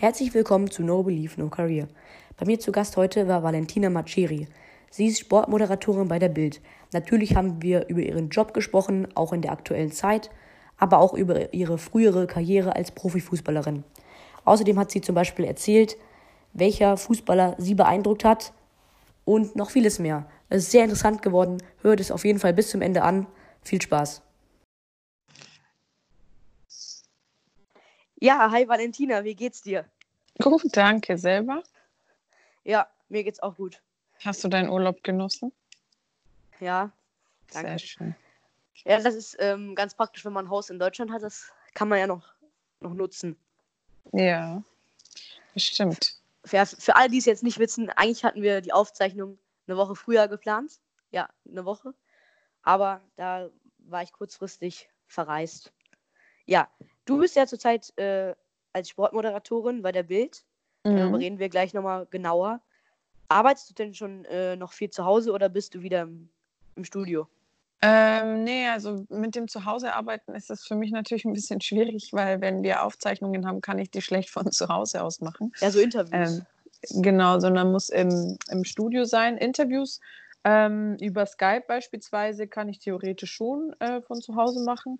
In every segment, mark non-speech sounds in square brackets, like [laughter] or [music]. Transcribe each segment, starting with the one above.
Herzlich willkommen zu No Belief, No Career. Bei mir zu Gast heute war Valentina Maceri. Sie ist Sportmoderatorin bei der Bild. Natürlich haben wir über ihren Job gesprochen, auch in der aktuellen Zeit, aber auch über ihre frühere Karriere als Profifußballerin. Außerdem hat sie zum Beispiel erzählt, welcher Fußballer sie beeindruckt hat und noch vieles mehr. Es ist sehr interessant geworden. Hört es auf jeden Fall bis zum Ende an. Viel Spaß. Ja, hi Valentina, wie geht's dir? Gut, [laughs] danke. Selber? Ja, mir geht's auch gut. Hast du deinen Urlaub genossen? Ja, danke. Sehr schön. Ja, das ist ähm, ganz praktisch, wenn man ein Haus in Deutschland hat. Das kann man ja noch, noch nutzen. Ja, bestimmt. Für, für alle, die es jetzt nicht wissen, eigentlich hatten wir die Aufzeichnung eine Woche früher geplant. Ja, eine Woche. Aber da war ich kurzfristig verreist. Ja, du bist ja zurzeit äh, als Sportmoderatorin bei der Bild. Mhm. Darüber reden wir gleich nochmal genauer. Arbeitest du denn schon äh, noch viel zu Hause oder bist du wieder im, im Studio? Ähm, nee, also mit dem Zuhause arbeiten ist das für mich natürlich ein bisschen schwierig, weil wenn wir Aufzeichnungen haben, kann ich die schlecht von zu Hause aus machen. Ja, so Interviews. Ähm, genau, sondern muss im, im Studio sein. Interviews ähm, über Skype beispielsweise kann ich theoretisch schon äh, von zu Hause machen.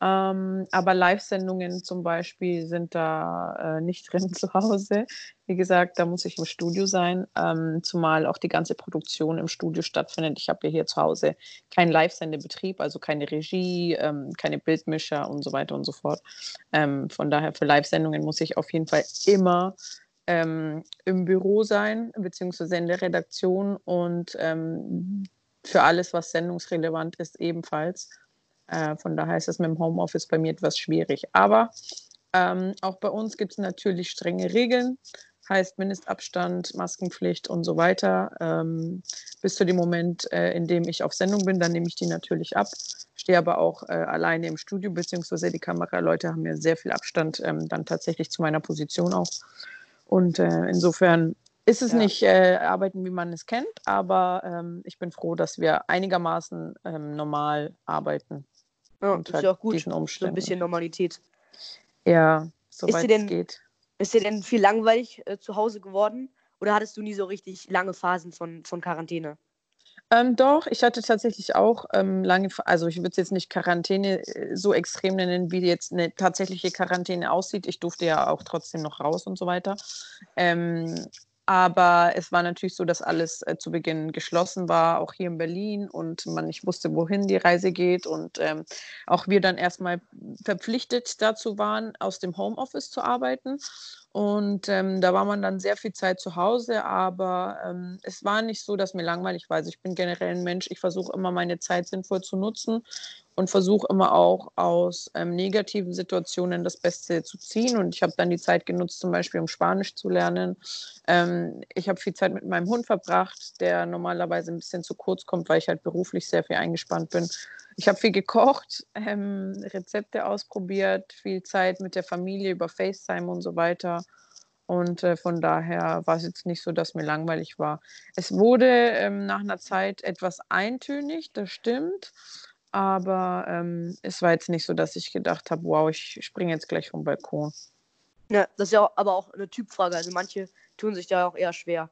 Ähm, aber Live-Sendungen zum Beispiel sind da äh, nicht [laughs] drin zu Hause. Wie gesagt, da muss ich im Studio sein, ähm, zumal auch die ganze Produktion im Studio stattfindet. Ich habe ja hier zu Hause keinen Live-Sendebetrieb, also keine Regie, ähm, keine Bildmischer und so weiter und so fort. Ähm, von daher für Live-Sendungen muss ich auf jeden Fall immer ähm, im Büro sein, beziehungsweise in der Redaktion und ähm, für alles, was sendungsrelevant ist, ebenfalls. Äh, von daher ist es mit dem Homeoffice bei mir etwas schwierig. Aber ähm, auch bei uns gibt es natürlich strenge Regeln, heißt Mindestabstand, Maskenpflicht und so weiter. Ähm, bis zu dem Moment, äh, in dem ich auf Sendung bin, dann nehme ich die natürlich ab. Stehe aber auch äh, alleine im Studio, beziehungsweise die Kameraleute haben mir sehr viel Abstand ähm, dann tatsächlich zu meiner Position auch. Und äh, insofern ist es ja. nicht äh, arbeiten, wie man es kennt, aber ähm, ich bin froh, dass wir einigermaßen ähm, normal arbeiten. Ja, und ist halt ja auch gut. So ein bisschen Normalität. Ja, soweit es geht. Ist dir denn viel langweilig äh, zu Hause geworden? Oder hattest du nie so richtig lange Phasen von, von Quarantäne? Ähm, doch, ich hatte tatsächlich auch ähm, lange, also ich würde es jetzt nicht Quarantäne äh, so extrem nennen, wie jetzt eine tatsächliche Quarantäne aussieht. Ich durfte ja auch trotzdem noch raus und so weiter. Ähm, aber es war natürlich so, dass alles äh, zu Beginn geschlossen war, auch hier in Berlin und man nicht wusste, wohin die Reise geht und ähm, auch wir dann erstmal verpflichtet dazu waren, aus dem Homeoffice zu arbeiten. Und ähm, da war man dann sehr viel Zeit zu Hause, aber ähm, es war nicht so, dass mir langweilig war. Also ich bin generell ein Mensch, ich versuche immer meine Zeit sinnvoll zu nutzen und versuche immer auch aus ähm, negativen Situationen das Beste zu ziehen. Und ich habe dann die Zeit genutzt, zum Beispiel um Spanisch zu lernen. Ähm, ich habe viel Zeit mit meinem Hund verbracht, der normalerweise ein bisschen zu kurz kommt, weil ich halt beruflich sehr viel eingespannt bin. Ich habe viel gekocht, [laughs] ähm, Rezepte ausprobiert, viel Zeit mit der Familie über FaceTime und so weiter. Und äh, von daher war es jetzt nicht so, dass mir langweilig war. Es wurde ähm, nach einer Zeit etwas eintönig, das stimmt. Aber ähm, es war jetzt nicht so, dass ich gedacht habe, wow, ich springe jetzt gleich vom Balkon. Ja, das ist ja aber auch eine Typfrage. Also manche tun sich da auch eher schwer.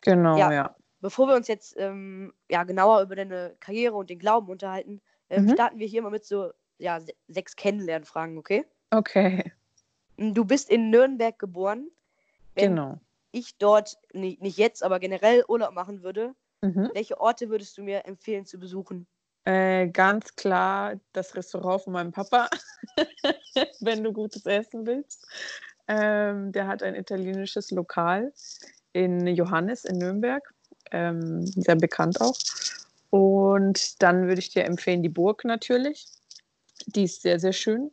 Genau, ja. ja. Bevor wir uns jetzt ähm, ja, genauer über deine Karriere und den Glauben unterhalten, ähm, mhm. starten wir hier mal mit so ja, sechs Kennenlernfragen, okay? Okay. Du bist in Nürnberg geboren. Wenn genau. ich dort, nicht, nicht jetzt, aber generell Urlaub machen würde, mhm. welche Orte würdest du mir empfehlen zu besuchen? Äh, ganz klar das Restaurant von meinem Papa, [laughs] wenn du gutes Essen willst. Ähm, der hat ein italienisches Lokal in Johannes in Nürnberg, ähm, sehr bekannt auch. Und dann würde ich dir empfehlen die Burg natürlich. Die ist sehr, sehr schön.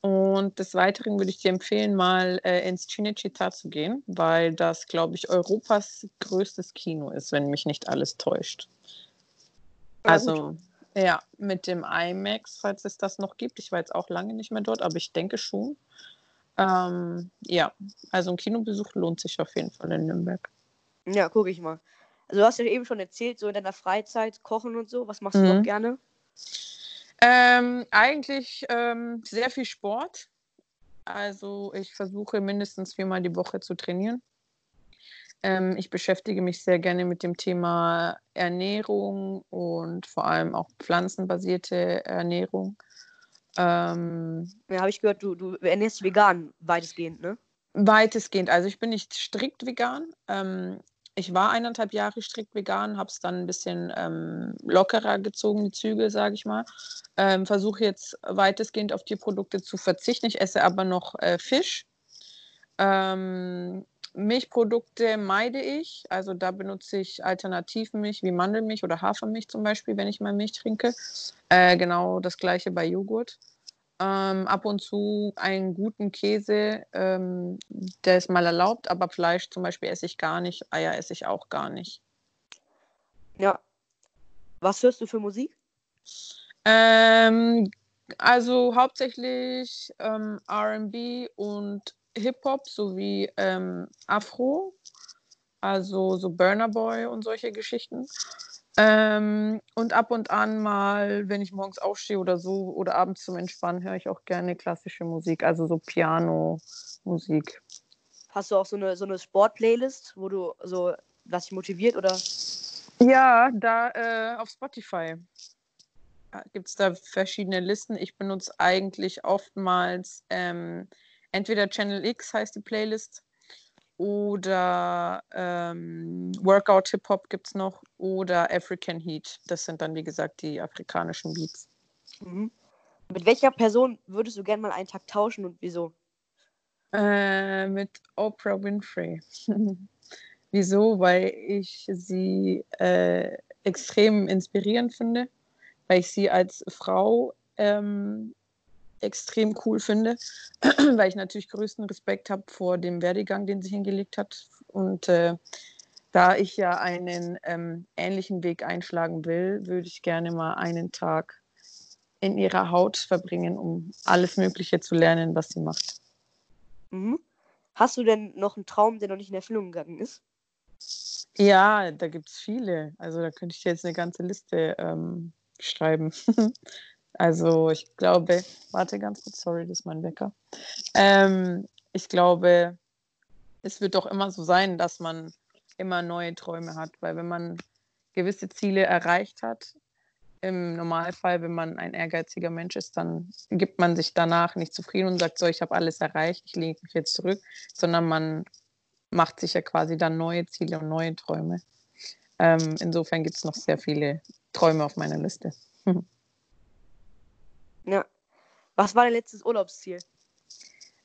Und des Weiteren würde ich dir empfehlen, mal äh, ins Cinecittà zu gehen, weil das, glaube ich, Europas größtes Kino ist, wenn mich nicht alles täuscht. Also, ja, mit dem IMAX, falls es das noch gibt. Ich war jetzt auch lange nicht mehr dort, aber ich denke schon. Ähm, ja, also ein Kinobesuch lohnt sich auf jeden Fall in Nürnberg. Ja, gucke ich mal. Also du hast ja eben schon erzählt, so in deiner Freizeit kochen und so. Was machst du mhm. noch gerne? Ähm, eigentlich ähm, sehr viel Sport. Also ich versuche mindestens viermal die Woche zu trainieren. Ähm, ich beschäftige mich sehr gerne mit dem Thema Ernährung und vor allem auch pflanzenbasierte Ernährung. Ähm, ja, habe ich gehört, du, du ernährst dich vegan, weitestgehend, ne? Weitestgehend. Also ich bin nicht strikt vegan. Ähm, ich war eineinhalb Jahre strikt vegan, habe es dann ein bisschen ähm, lockerer gezogen, die Zügel, sage ich mal. Ähm, Versuche jetzt weitestgehend auf Tierprodukte zu verzichten. Ich esse aber noch äh, Fisch. Ähm, Milchprodukte meide ich. Also da benutze ich Alternativmilch wie Mandelmilch oder Hafermilch zum Beispiel, wenn ich mal Milch trinke. Äh, genau das gleiche bei Joghurt. Ähm, ab und zu einen guten Käse, ähm, der ist mal erlaubt, aber Fleisch zum Beispiel esse ich gar nicht, Eier esse ich auch gar nicht. Ja. Was hörst du für Musik? Ähm, also hauptsächlich ähm, RB und Hip-Hop sowie ähm, Afro, also so Burner Boy und solche Geschichten. Ähm, und ab und an mal, wenn ich morgens aufstehe oder so oder abends zum Entspannen, höre ich auch gerne klassische Musik, also so Piano-Musik. Hast du auch so eine, so eine Sport-Playlist, wo du so was dich motiviert oder? Ja, da äh, auf Spotify gibt es da verschiedene Listen. Ich benutze eigentlich oftmals ähm, entweder Channel X heißt die Playlist oder ähm, Workout Hip Hop gibt es noch oder African Heat. Das sind dann, wie gesagt, die afrikanischen Beats. Mhm. Mit welcher Person würdest du gerne mal einen Tag tauschen und wieso? Äh, mit Oprah Winfrey. [laughs] wieso? Weil ich sie äh, extrem inspirierend finde, weil ich sie als Frau ähm, extrem cool finde, [clears throat] weil ich natürlich größten Respekt habe vor dem Werdegang, den sie hingelegt hat. Und äh, da ich ja einen ähm, ähnlichen Weg einschlagen will, würde ich gerne mal einen Tag in ihrer Haut verbringen, um alles Mögliche zu lernen, was sie macht. Mhm. Hast du denn noch einen Traum, der noch nicht in Erfüllung gegangen ist? Ja, da gibt es viele. Also da könnte ich jetzt eine ganze Liste ähm, schreiben. [laughs] Also ich glaube, warte ganz kurz, sorry, das ist mein Wecker. Ähm, ich glaube, es wird doch immer so sein, dass man immer neue Träume hat, weil wenn man gewisse Ziele erreicht hat, im Normalfall, wenn man ein ehrgeiziger Mensch ist, dann gibt man sich danach nicht zufrieden und sagt so, ich habe alles erreicht, ich lege mich jetzt zurück, sondern man macht sich ja quasi dann neue Ziele und neue Träume. Ähm, insofern gibt es noch sehr viele Träume auf meiner Liste. [laughs] Ja. Was war dein letztes Urlaubsziel?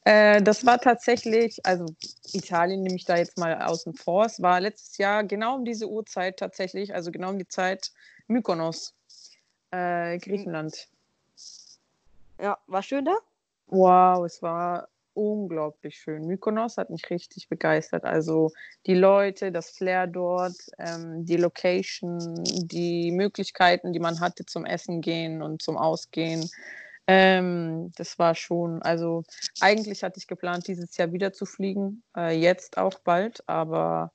Äh, das war tatsächlich, also Italien nehme ich da jetzt mal außen vor. Es war letztes Jahr genau um diese Uhrzeit tatsächlich, also genau um die Zeit Mykonos, äh, Griechenland. Ja, war schön da? Wow, es war unglaublich schön. Mykonos hat mich richtig begeistert. Also die Leute, das Flair dort, ähm, die Location, die Möglichkeiten, die man hatte zum Essen gehen und zum Ausgehen. Ähm, das war schon, also eigentlich hatte ich geplant, dieses Jahr wieder zu fliegen, äh, jetzt auch bald, aber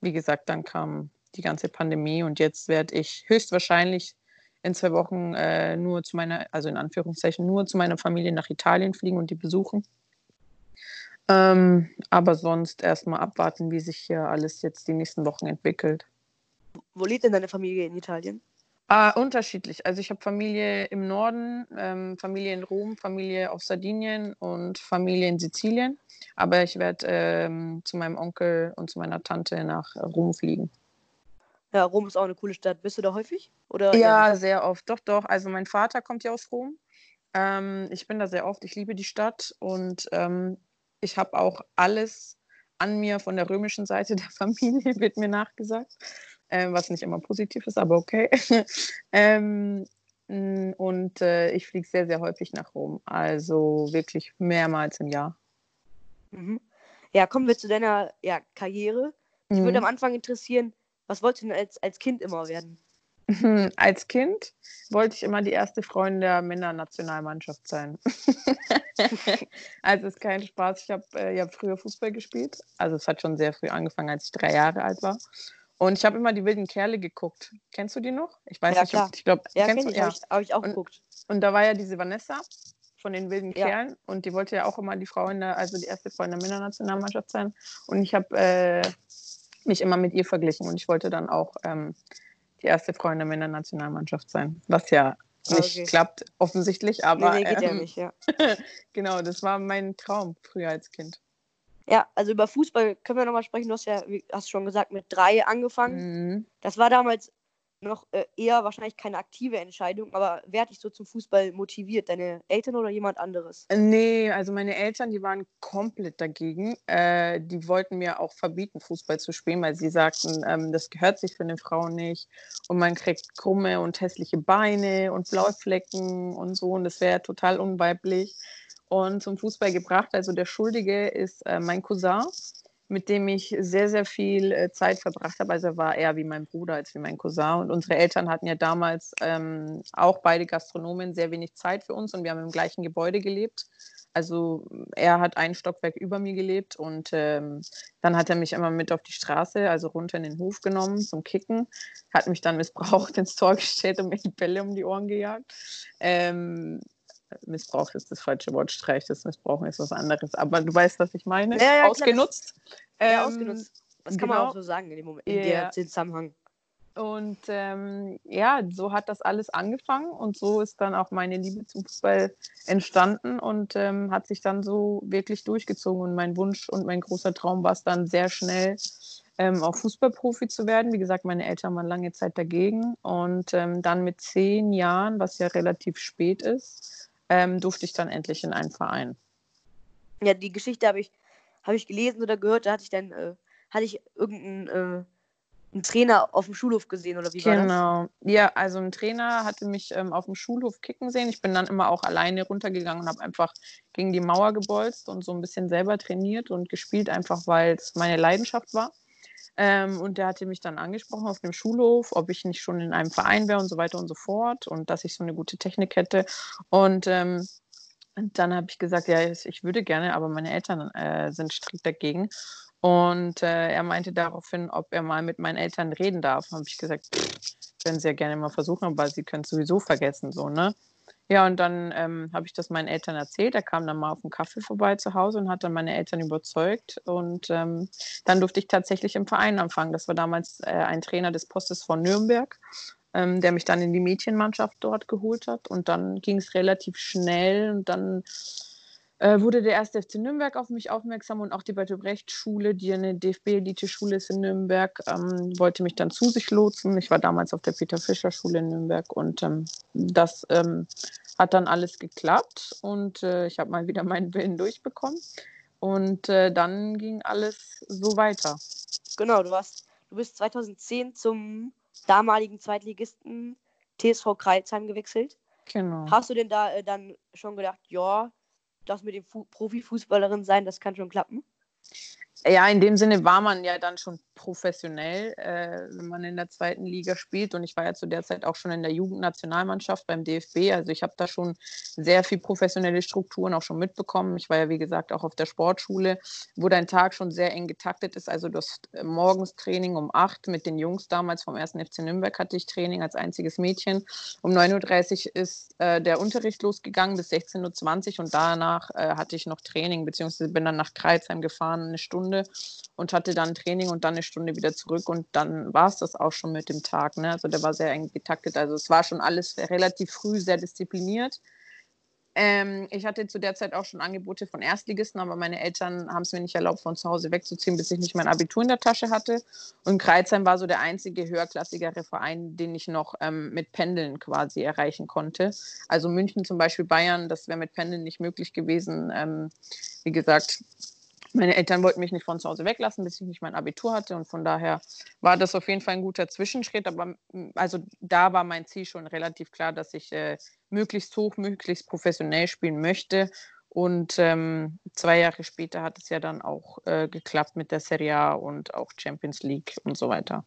wie gesagt, dann kam die ganze Pandemie und jetzt werde ich höchstwahrscheinlich in zwei Wochen äh, nur zu meiner, also in Anführungszeichen, nur zu meiner Familie nach Italien fliegen und die besuchen. Ähm, aber sonst erstmal abwarten, wie sich hier alles jetzt die nächsten Wochen entwickelt. Wo lebt denn deine Familie in Italien? Ah, unterschiedlich. Also ich habe Familie im Norden, ähm, Familie in Rom, Familie auf Sardinien und Familie in Sizilien. Aber ich werde ähm, zu meinem Onkel und zu meiner Tante nach Rom fliegen. Ja, Rom ist auch eine coole Stadt. Bist du da häufig? Oder ja, sehr oft. Doch, doch. Also mein Vater kommt ja aus Rom. Ähm, ich bin da sehr oft. Ich liebe die Stadt und ähm, ich habe auch alles an mir von der römischen Seite [laughs] der Familie, wird mir nachgesagt, äh, was nicht immer positiv ist, aber okay. [laughs] ähm, und äh, ich fliege sehr, sehr häufig nach Rom, also wirklich mehrmals im Jahr. Mhm. Ja, kommen wir zu deiner ja, Karriere. Ich mhm. würde am Anfang interessieren, was wolltest du denn als, als Kind immer werden? Als Kind wollte ich immer die erste Freundin der Männernationalmannschaft sein. [laughs] also ist kein Spaß. Ich habe äh, ja früher Fußball gespielt. Also es hat schon sehr früh angefangen, als ich drei Jahre alt war. Und ich habe immer die wilden Kerle geguckt. Kennst du die noch? Ich weiß ja, nicht, klar. ich glaube, ja, kennst kenn du? Ja, habe ich, hab ich, auch und, geguckt. Und da war ja diese Vanessa von den wilden Ja. Kerlen und die wollte ja auch immer die Frau in der, also die erste Frau in der Männernationalmannschaft sein. Und ich habe äh, mich immer mit ihr verglichen und ich wollte dann auch ähm, die erste Frau in der Männernationalmannschaft sein. Was ja Ah, nicht okay. klappt, offensichtlich, aber nee, nee, geht ja ähm, nicht, ja. [laughs] genau, das war mein Traum früher als Kind. Ja, also über Fußball können wir nochmal sprechen. Du hast ja, wie hast schon gesagt, mit drei angefangen. Mhm. Das war damals noch äh, eher wahrscheinlich keine aktive Entscheidung, aber wer hat dich so zum Fußball motiviert? Deine Eltern oder jemand anderes? Nee, also meine Eltern, die waren komplett dagegen. Äh, die wollten mir auch verbieten, Fußball zu spielen, weil sie sagten, ähm, das gehört sich für eine Frau nicht. Und man kriegt krumme und hässliche Beine und blaue Flecken und so. Und das wäre total unweiblich. Und zum Fußball gebracht. Also der Schuldige ist äh, mein Cousin, mit dem ich sehr, sehr viel äh, Zeit verbracht habe. Also er war eher wie mein Bruder als wie mein Cousin. Und unsere Eltern hatten ja damals ähm, auch beide Gastronomen sehr wenig Zeit für uns und wir haben im gleichen Gebäude gelebt. Also er hat ein Stockwerk über mir gelebt und ähm, dann hat er mich immer mit auf die Straße, also runter in den Hof genommen zum Kicken, hat mich dann missbraucht [laughs] ins Tor gestellt und mir die Bälle um die Ohren gejagt. Ähm, Missbraucht ist das falsche Wort, Streich, das Missbrauchen ist was anderes. Aber du weißt, was ich meine. Ja, ja, klar, Ausgenutzt. Ja, Ähm, ausgenutzt. Das kann man genau. auch so sagen in dem Moment, in Ja. der Zusammenhang. Und ähm, ja, so hat das alles angefangen und so ist dann auch meine Liebe zum Fußball entstanden und ähm, hat sich dann so wirklich durchgezogen. Und mein Wunsch und mein großer Traum war es dann sehr schnell, ähm, auch Fußballprofi zu werden. Wie gesagt, meine Eltern waren lange Zeit dagegen und ähm, dann mit zehn Jahren, was ja relativ spät ist, ähm, durfte ich dann endlich in einen Verein. Ja, die Geschichte habe ich, habe ich gelesen oder gehört. Da hatte ich dann, äh, hatte ich irgendeinen äh, einen Trainer auf dem Schulhof gesehen oder wie war das? Genau. Ja, also ein Trainer hatte mich ähm, auf dem Schulhof kicken sehen. Ich bin dann immer auch alleine runtergegangen und habe einfach gegen die Mauer gebolzt und so ein bisschen selber trainiert und gespielt, einfach weil es meine Leidenschaft war. Ähm, und der hatte mich dann angesprochen auf dem Schulhof, ob ich nicht schon in einem Verein wäre und so weiter und so fort und dass ich so eine gute Technik hätte. Und ähm, dann habe ich gesagt, ja, ich ich würde gerne, aber meine Eltern äh, sind strikt dagegen. Und äh, er meinte daraufhin, ob er mal mit meinen Eltern reden darf. Habe ich gesagt, pff, können sie ja gerne mal versuchen, aber sie können es sowieso vergessen, so, ne? Ja, und dann ähm, habe ich das meinen Eltern erzählt. Er kam dann mal auf einen Kaffee vorbei zu Hause und hat dann meine Eltern überzeugt. Und ähm, dann durfte ich tatsächlich im Verein anfangen. Das war damals äh, ein Trainer des Postes von Nürnberg, ähm, der mich dann in die Mädchenmannschaft dort geholt hat. Und dann ging es relativ schnell und dann äh, wurde der erste FC Nürnberg auf mich aufmerksam und auch die Bertolt-Brecht-Schule, die eine DFB-Elite-Schule ist in Nürnberg, ähm, wollte mich dann zu sich lotsen. Ich war damals auf der Peter-Fischer-Schule in Nürnberg und ähm, das ähm, hat dann alles geklappt und äh, ich habe mal wieder [laughs] meinen Willen durchbekommen. Und äh, dann ging alles so weiter. Genau, du warst, du bist 2010 zum damaligen Zweitligisten TSV Kreilsheim gewechselt. Genau. Hast du denn da äh, dann schon gedacht, ja, das mit dem Fu Profifußballerin sein, das kann schon klappen? Ja, in dem Sinne war man ja dann schon professionell, äh, wenn man in der zweiten Liga spielt. Und ich war ja zu der Zeit auch schon in der Jugendnationalmannschaft beim DFB. Also ich habe da schon sehr viel professionelle Strukturen auch schon mitbekommen. Ich war ja, wie gesagt, auch auf der Sportschule, wo dein Tag schon sehr eng getaktet ist. Also du hast äh, um 8 mit den Jungs damals vom 1. FC Nürnberg hatte ich Training als einziges Mädchen. Um 9.30 Uhr ist äh, der Unterricht losgegangen bis 16.20 Uhr und danach äh, hatte ich noch Training, beziehungsweise bin dann nach Kreuzheim gefahren, eine Stunde und hatte dann Training und dann eine Stunde wieder zurück und dann war es das auch schon mit dem Tag. Ne? Also der war sehr eng getaktet. Also es war schon alles relativ früh sehr diszipliniert. Ähm, ich hatte zu der Zeit auch schon Angebote von Erstligisten, aber meine Eltern haben es mir nicht erlaubt, von zu Hause wegzuziehen, bis ich nicht mein Abitur in der Tasche hatte. Und Kreuzheim war so der einzige höherklassigere Verein, den ich noch ähm, mit Pendeln quasi erreichen konnte. Also München zum Beispiel, Bayern, das wäre mit Pendeln nicht möglich gewesen. Ähm, wie gesagt, meine Eltern wollten mich nicht von zu Hause weglassen, bis ich nicht mein Abitur hatte. Und von daher war das auf jeden Fall ein guter Zwischenschritt. Aber mm, also da war mein Ziel schon relativ klar, dass ich äh, möglichst hoch, möglichst professionell spielen möchte. Und ähm, zwei Jahre später hat es ja dann auch äh, geklappt mit der Serie A und auch Champions League und so weiter.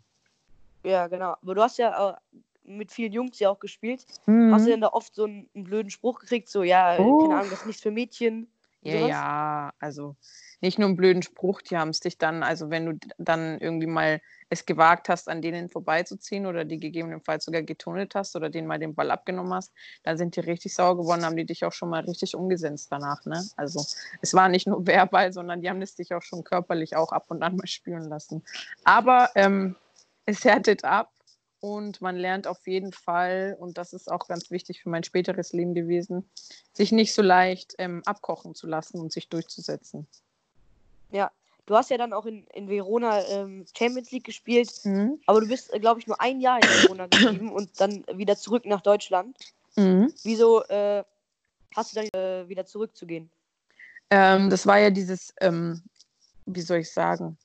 Ja, genau. Aber du hast ja äh, mit vielen Jungs ja auch gespielt. Mhm. Hast du denn da oft so einen, einen blöden Spruch gekriegt, so, ja, Oh. keine Ahnung, das ist nichts für Mädchen? Ja, sowas? ja, also nicht nur einen blöden Spruch, die haben es dich dann, also wenn du dann irgendwie mal es gewagt hast, an denen vorbeizuziehen oder die gegebenenfalls sogar getunnelt hast oder denen mal den Ball abgenommen hast, dann sind die richtig sauer geworden, haben die dich auch schon mal richtig umgesetzt danach. Ne? Also es war nicht nur [laughs] verbal, sondern die haben es dich auch schon körperlich auch ab und an mal spüren lassen. Aber ähm, es härtet ab und man lernt auf jeden Fall, und das ist auch ganz wichtig für mein späteres Leben gewesen, sich nicht so leicht ähm, abkochen zu lassen und sich durchzusetzen. Ja, du hast ja dann auch in, in Verona ähm, Champions League gespielt, mhm. aber du bist, äh, glaube ich, nur ein Jahr in Verona [clears throat] geblieben und dann wieder zurück nach Deutschland. Mhm. Wieso äh, hast du dann äh, wieder zurückzugehen? Ähm, das war ja dieses, ähm, wie soll ich sagen,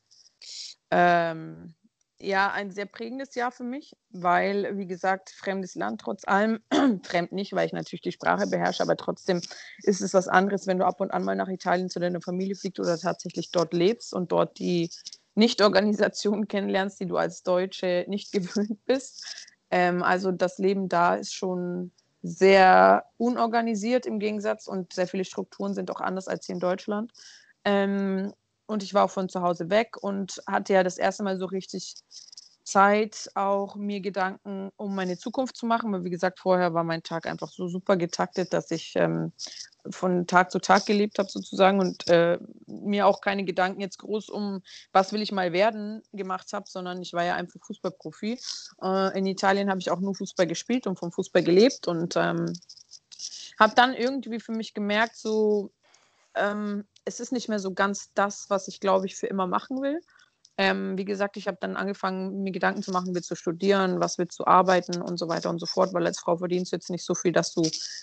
ähm, ja, ein sehr prägendes Jahr für mich, weil, wie gesagt, fremdes Land trotz allem, [clears throat] fremd nicht, weil ich natürlich die Sprache beherrsche, aber trotzdem ist es was anderes, wenn du ab und an mal nach Italien zu deiner Familie fliegst oder tatsächlich dort lebst und dort die Nicht-Organisationen [laughs] kennenlernst, die du als Deutsche nicht [laughs] gewöhnt bist. Ähm, also das Leben da ist schon sehr unorganisiert im Gegensatz und sehr viele Strukturen sind auch anders als hier in Deutschland. Ähm, und ich war auch von zu Hause weg und hatte ja das erste Mal so richtig Zeit, auch mir Gedanken um meine Zukunft zu machen. Weil, wie gesagt, vorher war mein Tag einfach so super getaktet, dass ich ähm, von Tag zu Tag gelebt habe, sozusagen, und äh, mir auch keine Gedanken jetzt groß um, was will ich mal werden, gemacht habe, sondern ich war ja einfach Fußballprofi. Äh, in Italien habe ich auch nur Fußball gespielt und vom Fußball gelebt und ähm, habe dann irgendwie für mich gemerkt, so, ähm, es ist nicht mehr so ganz das, was ich, glaube ich, für immer machen will. Ähm, wie gesagt, ich habe dann angefangen, mir Gedanken zu machen, wie zu studieren, was willst du arbeiten und so weiter und so fort, weil als Frau verdienst du jetzt nicht so viel, dass du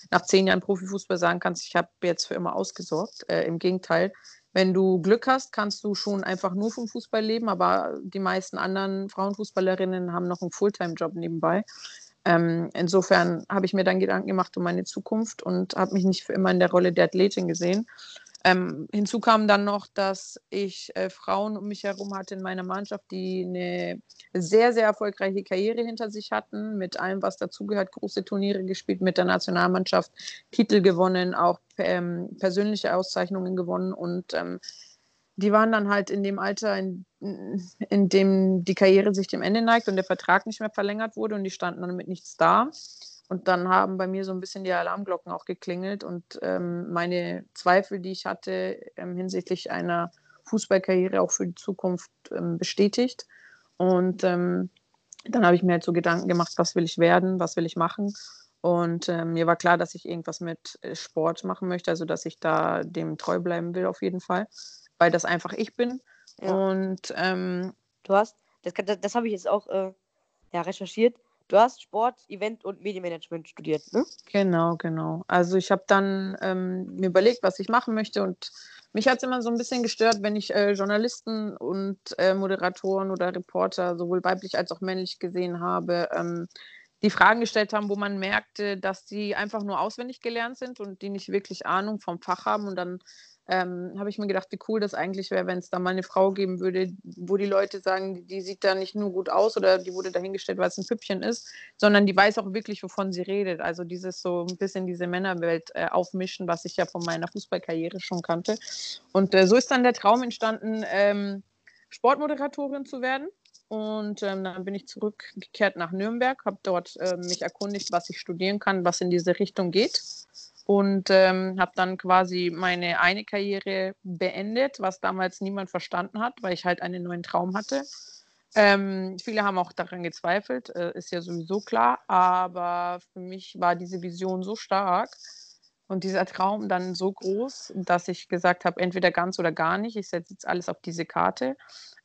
nach zehn Jahren Profifußball sagen kannst, ich habe jetzt für immer ausgesorgt. Äh, Im Gegenteil, wenn du Glück hast, kannst du schon einfach nur vom Fußball leben, aber die meisten anderen Frauenfußballerinnen haben noch einen Fulltime-Job nebenbei. Ähm, insofern habe ich mir dann Gedanken gemacht um meine Zukunft und habe mich nicht für immer in der Rolle der Athletin gesehen. Ähm, hinzu kam dann noch, dass ich äh, Frauen um mich herum hatte in meiner Mannschaft, die eine sehr, sehr erfolgreiche Karriere hinter sich hatten, mit allem, was dazugehört, große Turniere gespielt, mit der Nationalmannschaft, Titel gewonnen, auch ähm, persönliche Auszeichnungen gewonnen und ähm, die waren dann halt in dem Alter, in, in dem die Karriere sich dem Ende neigt und der Vertrag nicht mehr verlängert wurde und die standen dann mit nichts da. Und dann haben bei mir so ein bisschen die Alarmglocken auch geklingelt und ähm, meine Zweifel, die ich hatte ähm, hinsichtlich einer Fußballkarriere auch für die Zukunft ähm, bestätigt. Und ähm, dann habe ich mir halt so Gedanken gemacht, was will ich werden, was will ich machen. Und ähm, mir war klar, dass ich irgendwas mit äh, Sport machen möchte, also dass ich da dem treu bleiben will auf jeden Fall, weil das einfach ich bin. Ja. Und ähm, du hast, das, das, das habe ich jetzt auch äh, ja, recherchiert Du hast Sport, Event und Medienmanagement studiert, ne? Genau, genau. Also ich habe dann ähm, mir überlegt, was ich machen möchte und mich hat es immer so ein bisschen gestört, wenn ich äh, Journalisten und äh, Moderatoren oder Reporter, sowohl weiblich als auch männlich gesehen habe, ähm, die Fragen gestellt haben, wo man merkte, dass die einfach nur auswendig gelernt sind und die nicht wirklich Ahnung vom Fach haben und dann ähm, habe ich mir gedacht, wie cool das eigentlich wäre, wenn es da mal eine Frau geben würde, wo die Leute sagen, die sieht da nicht nur gut aus oder die wurde dahingestellt, weil es ein Püppchen ist, sondern die weiß auch wirklich, wovon sie redet. Also dieses so ein bisschen diese Männerwelt äh, aufmischen, was ich ja von meiner Fußballkarriere schon kannte. Und äh, so ist dann der Traum entstanden, ähm, Sportmoderatorin zu werden. Und ähm, dann bin ich zurückgekehrt nach Nürnberg, habe dort äh, mich erkundigt, was ich studieren kann, was in diese Richtung geht und ähm, habe dann quasi meine eine Karriere beendet, was damals niemand verstanden hat, weil ich halt einen neuen Traum hatte. Ähm, viele haben auch daran gezweifelt, äh, ist ja sowieso klar, aber für mich war diese Vision so stark und dieser Traum dann so groß, dass ich gesagt habe, entweder ganz oder gar nicht, ich setze jetzt alles auf diese Karte.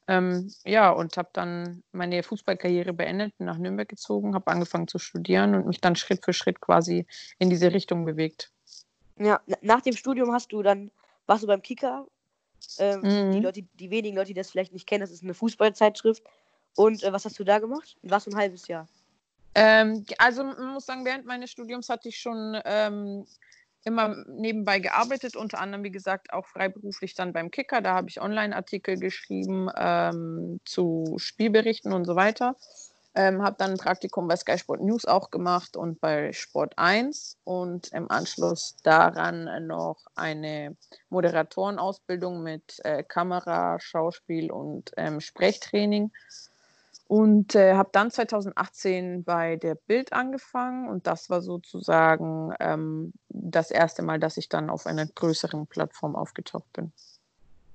Ähm, ja, und habe dann meine Fußballkarriere beendet, bin nach Nürnberg gezogen, habe angefangen zu studieren und mich dann Schritt für Schritt quasi in diese Richtung bewegt. Ja, nach dem Studium hast du dann, warst du beim Kicker. Ähm, mhm. die, Leute, die wenigen Leute, die das vielleicht nicht kennen, das ist eine Fußballzeitschrift. Und äh, was hast du da gemacht? Warst du ein halbes Jahr? Ähm, also man muss sagen, während meines Studiums hatte ich schon ähm, immer nebenbei gearbeitet, unter anderem, wie gesagt, auch freiberuflich dann beim Kicker. Da habe ich Online-Artikel geschrieben ähm, zu Spielberichten und so weiter. Ähm, habe dann ein Praktikum bei Sky Sport News auch gemacht und bei Sport 1 und im Anschluss daran noch eine Moderatorenausbildung mit äh, Kamera, Schauspiel und ähm, Sprechtraining. Und äh, habe dann 2018 bei der Bild angefangen und das war sozusagen ähm, das erste Mal, dass ich dann auf einer größeren Plattform aufgetaucht bin.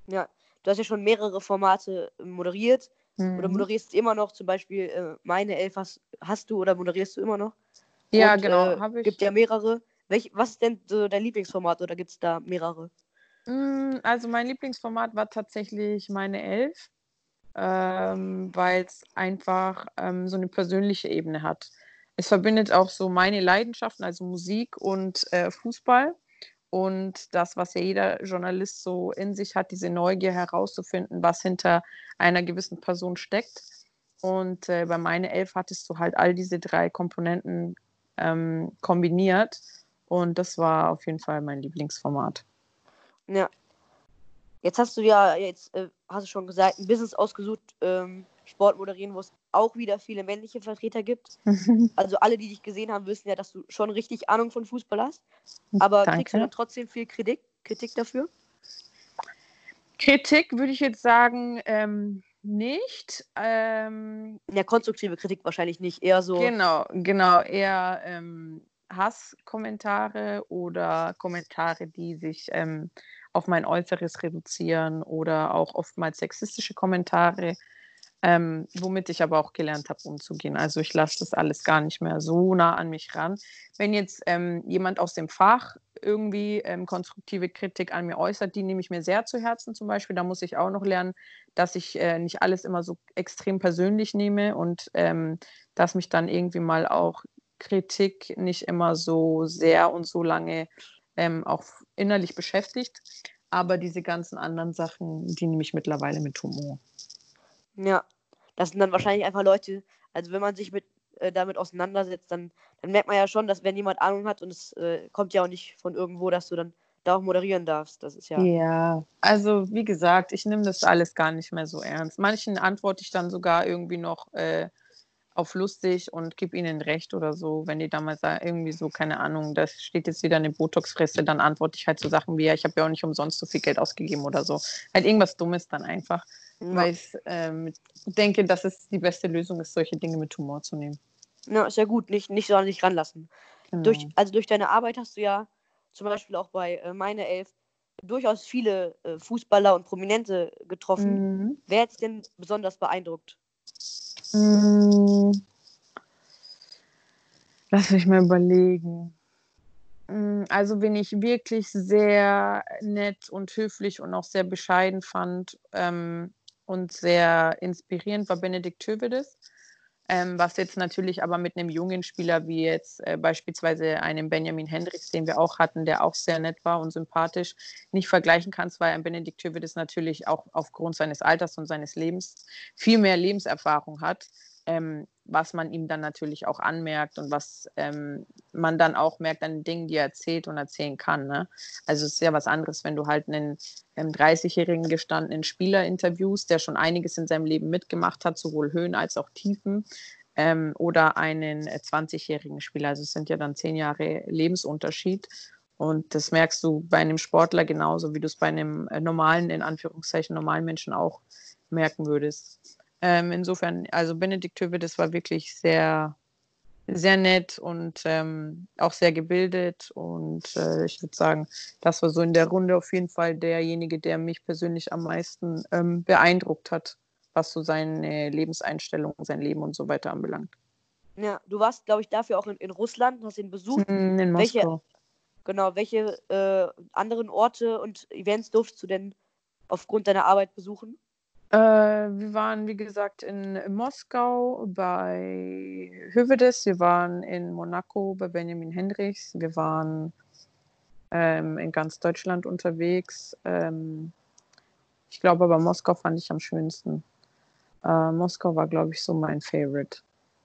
Ja, du hast ja schon mehrere Formate moderiert mhm. oder moderierst immer noch, zum Beispiel äh, meine Elf hast, hast, du oder moderierst du immer noch? Ja, und, genau, äh, habe ich. Gibt ja mehrere. Welch, was ist denn so dein Lieblingsformat oder gibt es da mehrere? Mm, also mein Lieblingsformat war tatsächlich meine Elf ähm, weil es einfach ähm, so eine persönliche Ebene hat. Es verbindet auch so meine Leidenschaften, also Musik und äh, Fußball. Und das, was ja jeder Journalist so in sich hat, diese Neugier herauszufinden, was hinter einer gewissen Person steckt. Und äh, bei meine Elf hattest du halt all diese drei Komponenten ähm, kombiniert. Und das war auf jeden Fall mein Lieblingsformat. Ja, Jetzt hast du ja, jetzt äh, hast du schon gesagt, ein Business ausgesucht, ähm, Sport moderieren, wo es auch wieder viele männliche Vertreter gibt. [laughs] also alle, die dich gesehen haben, wissen ja, dass du schon richtig Ahnung von Fußball hast. Aber Danke. kriegst du dann trotzdem viel Kritik, Kritik dafür? Kritik würde ich jetzt sagen, ähm, nicht. Ähm, ja, konstruktive Kritik wahrscheinlich nicht, eher so. Genau, genau, eher ähm, Hasskommentare oder Kommentare, die sich ähm, auf mein Äußeres reduzieren oder auch oftmals sexistische Kommentare, ähm, womit ich aber auch gelernt habe, umzugehen. Also ich lasse das alles gar nicht mehr so nah an mich ran. Wenn jetzt ähm, jemand aus dem Fach irgendwie ähm, konstruktive Kritik an mir äußert, die nehme ich mir sehr zu Herzen zum Beispiel. Da muss ich auch noch lernen, dass ich äh, nicht alles immer so extrem persönlich nehme und ähm, dass mich dann irgendwie mal auch Kritik nicht immer so sehr und so lange ähm, auch innerlich beschäftigt. Aber diese ganzen anderen Sachen, die nehme ich mittlerweile mit Humor. Ja, das sind dann wahrscheinlich einfach Leute, also wenn man sich mit, äh, damit auseinandersetzt, dann, dann merkt man ja schon, dass wenn jemand Ahnung hat und es äh, kommt ja auch nicht von irgendwo, dass du dann da auch moderieren darfst. Das ist ja. Ja, also wie gesagt, ich nehme das alles gar nicht mehr so ernst. Manchen antworte ich dann sogar irgendwie noch äh, auf lustig und gib ihnen recht oder so. Wenn die damals sagen, irgendwie so, keine Ahnung, da steht jetzt wieder eine Botox-Fresse, dann antworte ich halt so Sachen wie, ja, ich habe ja auch nicht umsonst so viel Geld ausgegeben oder so. Halt irgendwas Dummes dann einfach. Ja. Weil ich ähm, denke, dass es die beste Lösung ist, solche Dinge mit Humor zu nehmen. Ja, ist ja gut, nicht, nicht so an dich ranlassen. Genau. Durch, also durch deine Arbeit hast du ja zum Beispiel auch bei äh, Meine Elf durchaus viele äh, Fußballer und Prominente getroffen. Mhm. Wer hat dich denn besonders beeindruckt? Hm. Lass mich mal überlegen. Hm, also, wen ich wirklich sehr nett und höflich und auch sehr bescheiden fand ähm, und sehr inspirierend, war Benedikt Tövedes. Ähm, was jetzt natürlich aber mit einem jungen Spieler wie jetzt äh, beispielsweise einem Benjamin Hendricks, den wir auch hatten, der auch sehr nett war und sympathisch, nicht vergleichen kannst, weil ein Benedikt Tövedes natürlich auch aufgrund seines Alters und seines Lebens viel mehr Lebenserfahrung hat ähm, was man ihm dann natürlich auch anmerkt und was ähm, man dann auch merkt an den Dingen, die er erzählt und erzählen kann. Ne? Also es ist ja was anderes, wenn du halt einen ähm, 30-jährigen gestandenen Spieler interviewst, der schon einiges in seinem Leben mitgemacht hat, sowohl Höhen als auch Tiefen, ähm, oder einen 20-jährigen äh, Spieler. Also es sind ja dann zehn Jahre Lebensunterschied. Und das merkst du bei einem Sportler genauso, wie du es bei einem äh, normalen, in Anführungszeichen normalen Menschen auch merken würdest. Ähm, insofern, also Benedikt Töwe, das war wirklich sehr, sehr nett und ähm, auch sehr gebildet. Und äh, ich würde sagen, das war so in der Runde auf jeden Fall derjenige, der mich persönlich am meisten ähm, beeindruckt hat, was so seine Lebenseinstellung, sein Leben und so weiter anbelangt. Ja, du warst, glaube ich, dafür auch in, in Russland, hast ihn besucht. Hm, in Moskau. Welche, genau, welche äh, anderen Orte und Events durftest du denn aufgrund deiner Arbeit besuchen? Äh, wir waren, wie gesagt, in Moskau bei Hövedes, wir waren in Monaco bei Benjamin Hendricks, wir waren ähm, in ganz Deutschland unterwegs. Ähm, ich glaube aber Moskau fand ich am schönsten. Äh, Moskau war, glaube ich, so mein Favorite.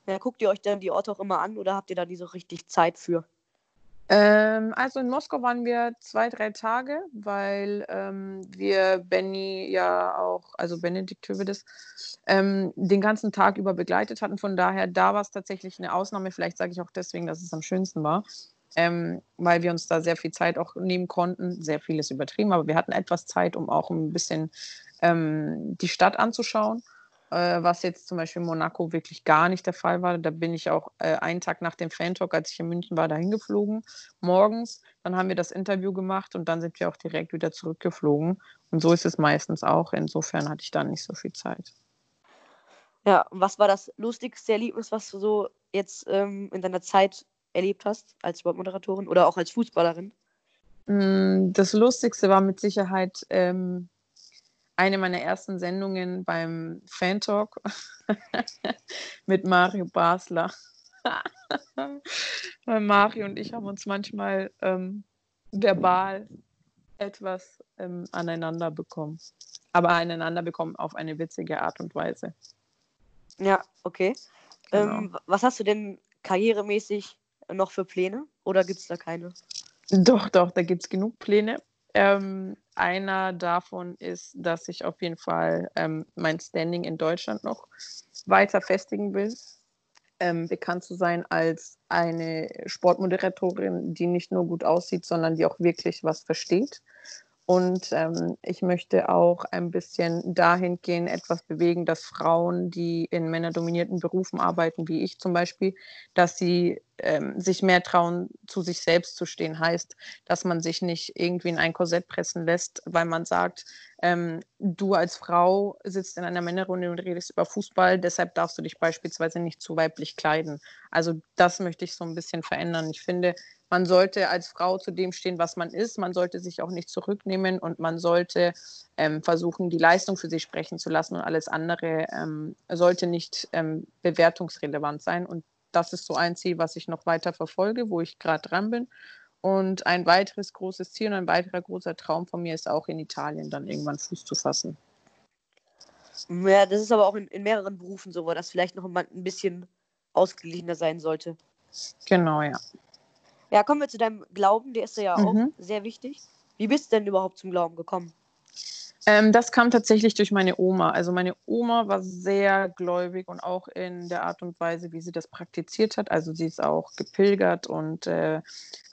Ja, guckt ihr euch dann die Orte auch immer an oder habt ihr da nie so richtig Zeit für? Ähm, also in Moskau waren wir zwei, drei Tage, weil ähm, wir Benny ja auch, also Benedikt Tövedes, ähm, den ganzen Tag über begleitet hatten. Von daher, da war es tatsächlich eine Ausnahme. Vielleicht sage ich auch deswegen, dass es am schönsten war, ähm, weil wir uns da sehr viel Zeit auch nehmen konnten. Sehr vieles übertrieben, aber wir hatten etwas Zeit, um auch ein bisschen ähm, die Stadt anzuschauen. Äh, was jetzt zum Beispiel in Monaco wirklich gar nicht der Fall war. Da bin ich auch äh, einen Tag nach dem Fan-Talk, als ich in München war, dahin geflogen, morgens. Dann haben wir das Interview gemacht und dann sind wir auch direkt wieder zurückgeflogen. Und so ist es meistens auch. Insofern hatte ich dann nicht so viel Zeit. Ja, und was war das lustigste Erlebnis, was du so jetzt ähm, in deiner Zeit erlebt hast als Sportmoderatorin oder auch als Fußballerin? Mm, das Lustigste war mit Sicherheit ähm, eine meiner ersten Sendungen beim Fan Talk [laughs] mit Mario Basler. [laughs] Weil Mario und ich haben uns manchmal ähm, verbal etwas ähm, aneinander bekommen. Aber aneinander bekommen auf eine witzige Art und Weise. Ja, okay. Genau. Ähm, was hast du denn karrieremäßig noch für Pläne oder gibt es da keine? Doch, doch, da gibt es genug Pläne. Ähm, einer davon ist, dass ich auf jeden Fall ähm, mein Standing in Deutschland noch weiter festigen will. Ähm, bekannt zu sein als eine Sportmoderatorin, die nicht nur gut aussieht, sondern die auch wirklich was versteht. Und ähm, ich möchte auch ein bisschen dahingehend etwas bewegen, dass Frauen, die in männerdominierten Berufen arbeiten, wie ich zum Beispiel, dass sie ähm, sich mehr trauen, zu sich selbst zu stehen. Heißt, dass man sich nicht irgendwie in ein Korsett pressen lässt, weil man sagt, ähm, du als Frau sitzt in einer Männerrunde und redest über Fußball, deshalb darfst du dich beispielsweise nicht zu weiblich kleiden. Also das möchte ich so ein bisschen verändern. Ich finde, man sollte als Frau zu dem stehen, was man ist. Man sollte sich auch nicht zurücknehmen und man sollte ähm, versuchen, die Leistung für sich sprechen zu lassen und alles andere ähm, sollte nicht ähm, bewertungsrelevant sein. Und das ist so ein Ziel, was ich noch weiter verfolge, wo ich gerade dran bin. Und ein weiteres großes Ziel und ein weiterer großer Traum von mir ist auch in Italien dann irgendwann Fuß zu fassen. Ja, das ist aber auch in, in mehreren Berufen so, wo das vielleicht noch ein bisschen ausgeglichener sein sollte. Genau, ja. Ja, kommen wir zu deinem Glauben, der ist ja mhm. auch sehr wichtig. Wie bist du denn überhaupt zum Glauben gekommen? Ähm, das kam tatsächlich durch meine Oma. Also meine Oma war sehr gläubig und auch in der Art und Weise, wie sie das praktiziert hat. Also sie ist auch gepilgert und äh,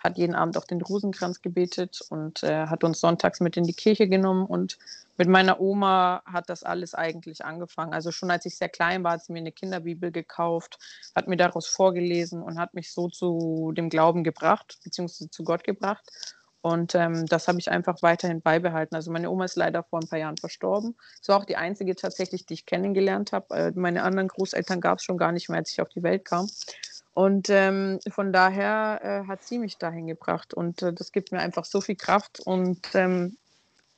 hat jeden Abend auch den Rosenkranz gebetet und äh, hat uns sonntags mit in die Kirche genommen. Und mit meiner Oma hat das alles eigentlich angefangen. Also schon als ich sehr klein war, hat sie mir eine Kinderbibel gekauft, hat mir daraus vorgelesen und hat mich so zu dem Glauben gebracht, beziehungsweise zu Gott gebracht. Und ähm, das habe ich einfach weiterhin beibehalten. Also meine Oma ist leider vor ein paar Jahren verstorben. Das war auch die einzige tatsächlich, die ich kennengelernt habe. Äh, meine anderen Großeltern gab es schon gar nicht mehr, als ich auf die Welt kam. Und ähm, von daher äh, hat sie mich dahin gebracht. Und äh, das gibt mir einfach so viel Kraft und ähm,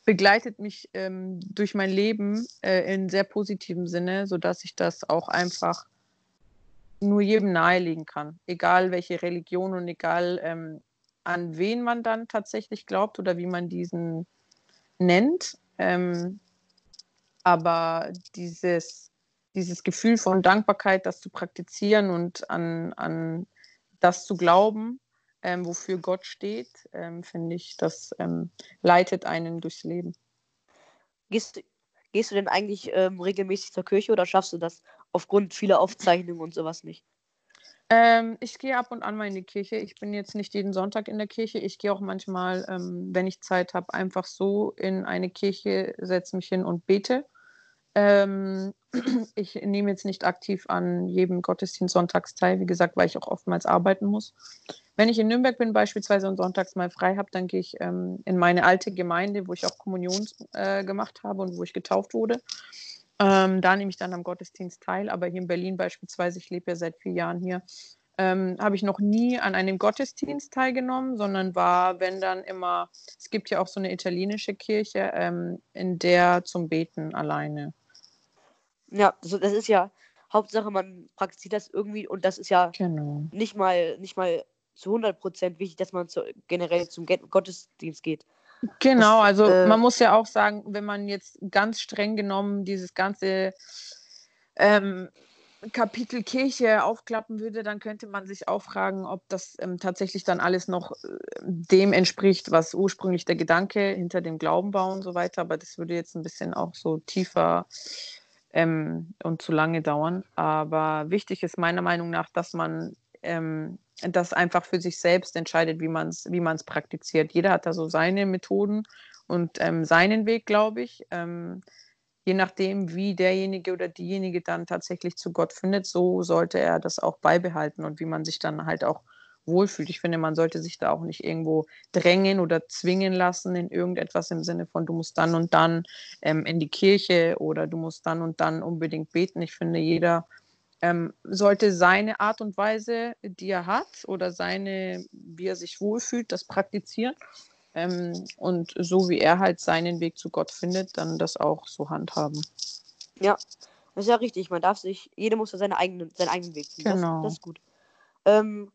begleitet mich ähm, durch mein Leben äh, in sehr positivem Sinne, sodass ich das auch einfach nur jedem nahelegen kann. Egal welche Religion und egal ähm, an wen man dann tatsächlich glaubt oder wie man diesen nennt. Ähm, aber dieses, dieses Gefühl von Dankbarkeit, das zu praktizieren und an, an das zu glauben, ähm, wofür Gott steht, ähm, finde ich, das ähm, leitet einen durchs Leben. Gehst, gehst du denn eigentlich ähm, regelmäßig zur Kirche oder schaffst du das aufgrund vieler Aufzeichnungen und sowas nicht? Ähm, ich gehe ab und an mal in die Kirche. Ich bin jetzt nicht jeden Sonntag in der Kirche. Ich gehe auch manchmal, ähm, wenn ich Zeit habe, einfach so in eine Kirche, setze mich hin und bete. Ähm, [clears throat] ich nehme jetzt nicht aktiv an jedem Gottesdienst sonntags teil, wie gesagt, weil ich auch oftmals arbeiten muss. Wenn ich in Nürnberg bin, beispielsweise und sonntags mal frei habe, dann gehe ich ähm, in meine alte Gemeinde, wo ich auch Kommunion äh, gemacht habe und wo ich getauft wurde. Ähm, da nehme ich dann am Gottesdienst teil, aber hier in Berlin beispielsweise, ich lebe ja seit vier Jahren hier, ähm, habe ich noch nie an einem Gottesdienst teilgenommen, sondern war, wenn dann immer, es gibt ja auch so eine italienische Kirche, ähm, in der zum Beten alleine. Ja, also das ist ja, Hauptsache man praktiziert das irgendwie und das ist ja genau. nicht mal, nicht mal zu 100% wichtig, dass man zu, generell zum Gottesdienst geht. Genau, also äh, man muss ja auch sagen, wenn man jetzt ganz streng genommen dieses ganze ähm, Kapitel Kirche aufklappen würde, dann könnte man sich auch fragen, ob das ähm, tatsächlich dann alles noch äh, dem entspricht, was ursprünglich der Gedanke hinter dem Glauben war und so weiter. Aber das würde jetzt ein bisschen auch so tiefer ähm, und zu lange dauern. Aber wichtig ist meiner Meinung nach, dass man ähm, das einfach für sich selbst entscheidet, wie man es wie man's praktiziert. Jeder hat da so seine Methoden und ähm, seinen Weg, glaube ich. Ähm, je nachdem, wie derjenige oder diejenige dann tatsächlich zu Gott findet, so sollte er das auch beibehalten und wie man sich dann halt auch wohlfühlt. Ich finde, man sollte sich da auch nicht irgendwo drängen oder zwingen lassen in irgendetwas im Sinne von, du musst dann und dann ähm, in die Kirche oder du musst dann und dann unbedingt beten. Ich finde, jeder ähm, sollte seine Art und Weise, die er hat oder seine, wie er sich wohlfühlt, das praktizieren. Ähm, und so wie er halt seinen Weg zu Gott findet, dann das auch so handhaben. Ja, das ist ja richtig. Man darf sich, jeder muss ja seine eigenen, seinen eigenen Weg finden. Genau. Das, das ist gut. Ähm,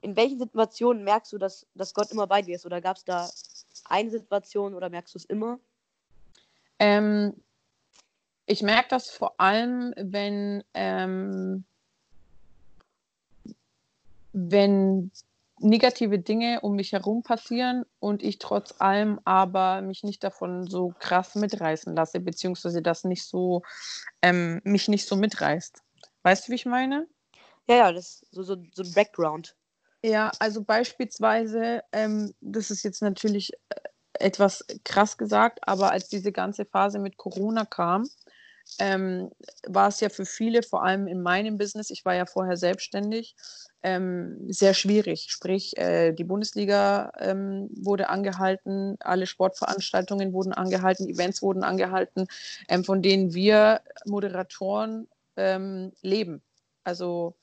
in welchen Situationen merkst du, dass, dass Gott immer bei dir ist? Oder gab es da eine Situation oder merkst du es immer? Ähm, ich merke das vor allem, wenn, ähm, wenn negative Dinge um mich herum passieren und ich trotz allem aber mich nicht davon so krass mitreißen lasse, beziehungsweise das nicht so, ähm, mich nicht so mitreißt. Weißt du, wie ich meine? Ja, ja, das ist so, so, so ein Background. Ja, also beispielsweise, ähm, das ist jetzt natürlich äh, etwas krass gesagt, aber als diese ganze Phase mit Corona kam, ähm, war es ja für viele, vor allem in meinem Business, ich war ja vorher selbstständig, ähm, sehr schwierig. Sprich, äh, die Bundesliga ähm, wurde angehalten, alle Sportveranstaltungen wurden angehalten, Events wurden angehalten, ähm, von denen wir Moderatoren ähm, leben. Also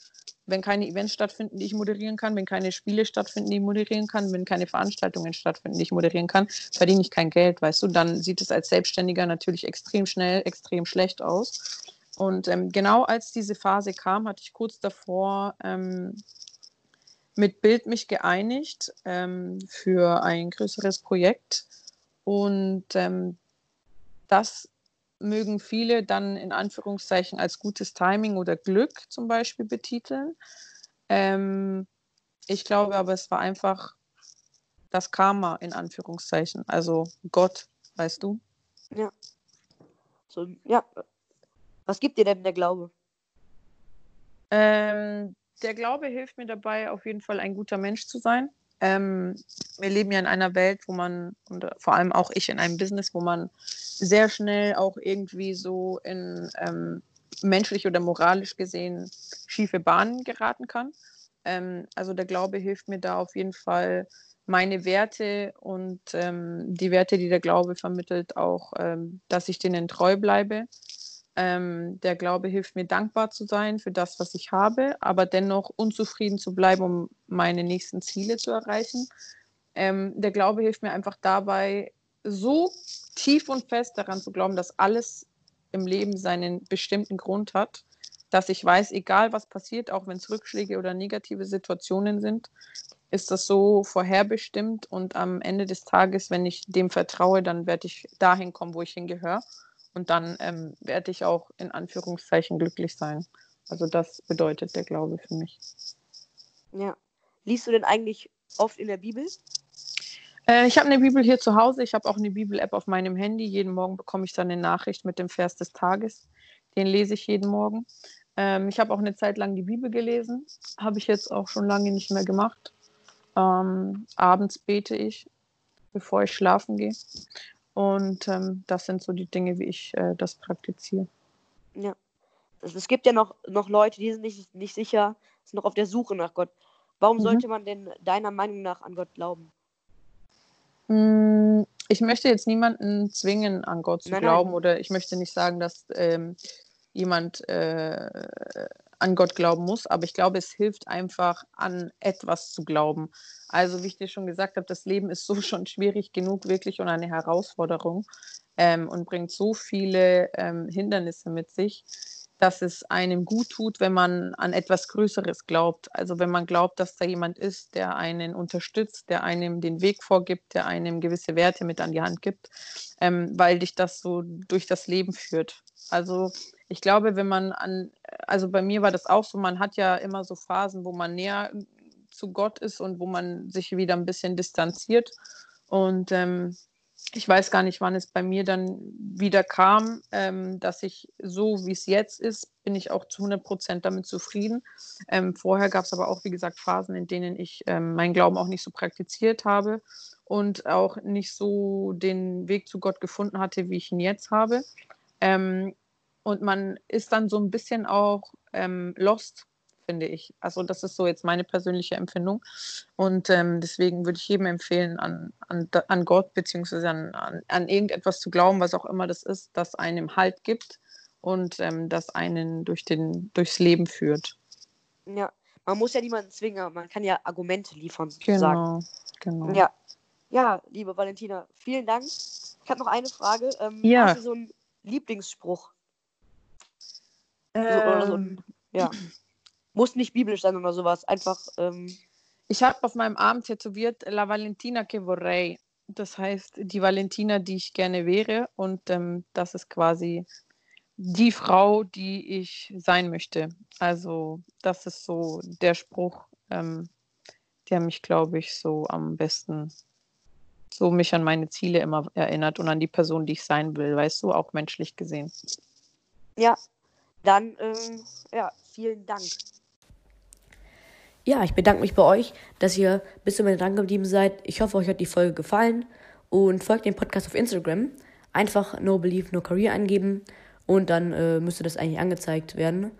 wenn keine Events stattfinden, die ich moderieren kann, wenn keine Spiele stattfinden, die ich moderieren kann, wenn keine Veranstaltungen stattfinden, die ich moderieren kann, verdiene ich kein Geld, weißt du, dann sieht es als Selbstständiger natürlich extrem schnell, extrem schlecht aus. Und ähm, genau als diese Phase kam, hatte ich kurz davor ähm, mit Bild mich geeinigt ähm, für ein größeres Projekt. Und ähm, das mögen viele dann in Anführungszeichen als gutes Timing oder Glück zum Beispiel betiteln. Ähm, ich glaube aber, es war einfach das Karma in Anführungszeichen, also Gott, weißt du? Ja. So, ja. Was gibt dir denn der Glaube? Ähm, der Glaube hilft mir dabei, auf jeden Fall ein guter Mensch zu sein. Ähm, wir leben ja in einer Welt, wo man, und vor allem auch ich in einem Business, wo man sehr schnell auch irgendwie so in ähm, menschlich oder moralisch gesehen schiefe Bahnen geraten kann. Ähm, also der Glaube hilft mir da auf jeden Fall, meine Werte und ähm, die Werte, die der Glaube vermittelt, auch, ähm, dass ich denen treu bleibe ähm, der Glaube hilft mir dankbar zu sein für das, was ich habe, aber dennoch unzufrieden zu bleiben, um meine nächsten Ziele zu erreichen. Ähm, der Glaube hilft mir einfach dabei, so tief und fest daran zu glauben, dass alles im Leben seinen bestimmten Grund hat, dass ich weiß, egal was passiert, auch wenn es Rückschläge oder negative Situationen sind, ist das so vorherbestimmt und am Ende des Tages, wenn ich dem vertraue, dann werde ich dahin kommen, wo ich hingehöre. Und dann ähm, werde ich auch in Anführungszeichen glücklich sein. Also das bedeutet der Glaube für mich. Ja. Liest du denn eigentlich oft in der Bibel? Äh, ich habe eine Bibel hier zu Hause. Ich habe auch eine Bibel-App auf meinem Handy. Jeden Morgen bekomme ich dann eine Nachricht mit dem Vers des Tages. Den lese ich jeden Morgen. Ähm, ich habe auch eine Zeit lang die Bibel gelesen. Habe ich jetzt auch schon lange nicht mehr gemacht. Ähm, abends bete ich, bevor ich schlafen gehe. Und ähm, das sind so die Dinge, wie ich äh, das praktiziere. Ja. Also es gibt ja noch, noch Leute, die sind nicht, nicht sicher, sind noch auf der Suche nach Gott. Warum mhm. sollte man denn deiner Meinung nach an Gott glauben? Hm, ich möchte jetzt niemanden zwingen, an Gott zu nein, glauben, nein. oder ich möchte nicht sagen, dass ähm, jemand äh, an Gott glauben muss, aber ich glaube, es hilft einfach, an etwas zu glauben. Also, wie ich dir schon gesagt habe, das Leben ist so [laughs] schon schwierig genug, wirklich und eine Herausforderung ähm, und bringt so viele ähm, Hindernisse mit sich, dass es einem gut tut, wenn man an etwas Größeres glaubt. Also, wenn man glaubt, dass da jemand ist, der einen unterstützt, der einem den Weg vorgibt, der einem gewisse Werte mit an die Hand gibt, ähm, weil dich das so durch das Leben führt. Also, ich glaube, wenn man an, also bei mir war das auch so, man hat ja immer so Phasen, wo man näher zu Gott ist und wo man sich wieder ein bisschen distanziert. Und ähm, ich weiß gar nicht, wann es bei mir dann wieder kam, ähm, dass ich so, wie es jetzt ist, bin ich auch zu 100 Prozent damit zufrieden. Ähm, vorher gab es aber auch, wie gesagt, Phasen, in denen ich ähm, meinen Glauben auch nicht so praktiziert habe und auch nicht so den Weg zu Gott gefunden hatte, wie ich ihn jetzt habe. Und man ist dann so ein bisschen auch ähm, lost, finde ich. Also das ist so jetzt meine persönliche Empfindung. Und ähm, deswegen würde ich jedem empfehlen, an, an, an Gott bzw. An, an, an irgendetwas zu glauben, was auch immer das ist, das einem Halt gibt und ähm, das einen durch den, durchs Leben führt. Ja, man muss ja niemanden zwingen, man kann ja Argumente liefern, sozusagen. Genau, genau. Ja. Ja, liebe Valentina, vielen Dank. Ich habe noch eine Frage. Ähm, Ja. Hast du so einen Lieblingsspruch? So, Ähm, so ein, ja. Muss nicht biblisch sein oder sowas. Einfach, ähm, Ich habe auf meinem Arm tätowiert La Valentina che vorrei. Das heißt, die Valentina, die ich gerne wäre. Und ähm, das ist quasi die Frau, die ich sein möchte. Also, das ist so der Spruch, ähm, der mich, glaube ich, so am besten, so mich an meine Ziele immer erinnert und an die Person, die ich sein will, weißt du, auch menschlich gesehen. ja. Dann, ähm, ja, vielen Dank. Ja, ich bedanke mich bei euch, dass ihr bis zum Ende dran geblieben seid. Ich hoffe, euch hat die Folge gefallen und folgt dem Podcast auf Instagram. Einfach No Belief, No Career eingeben und dann äh, müsste das eigentlich angezeigt werden.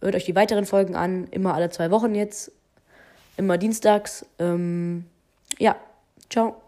Hört euch die weiteren Folgen an, immer alle zwei Wochen jetzt, immer dienstags. Ähm, ja, ciao.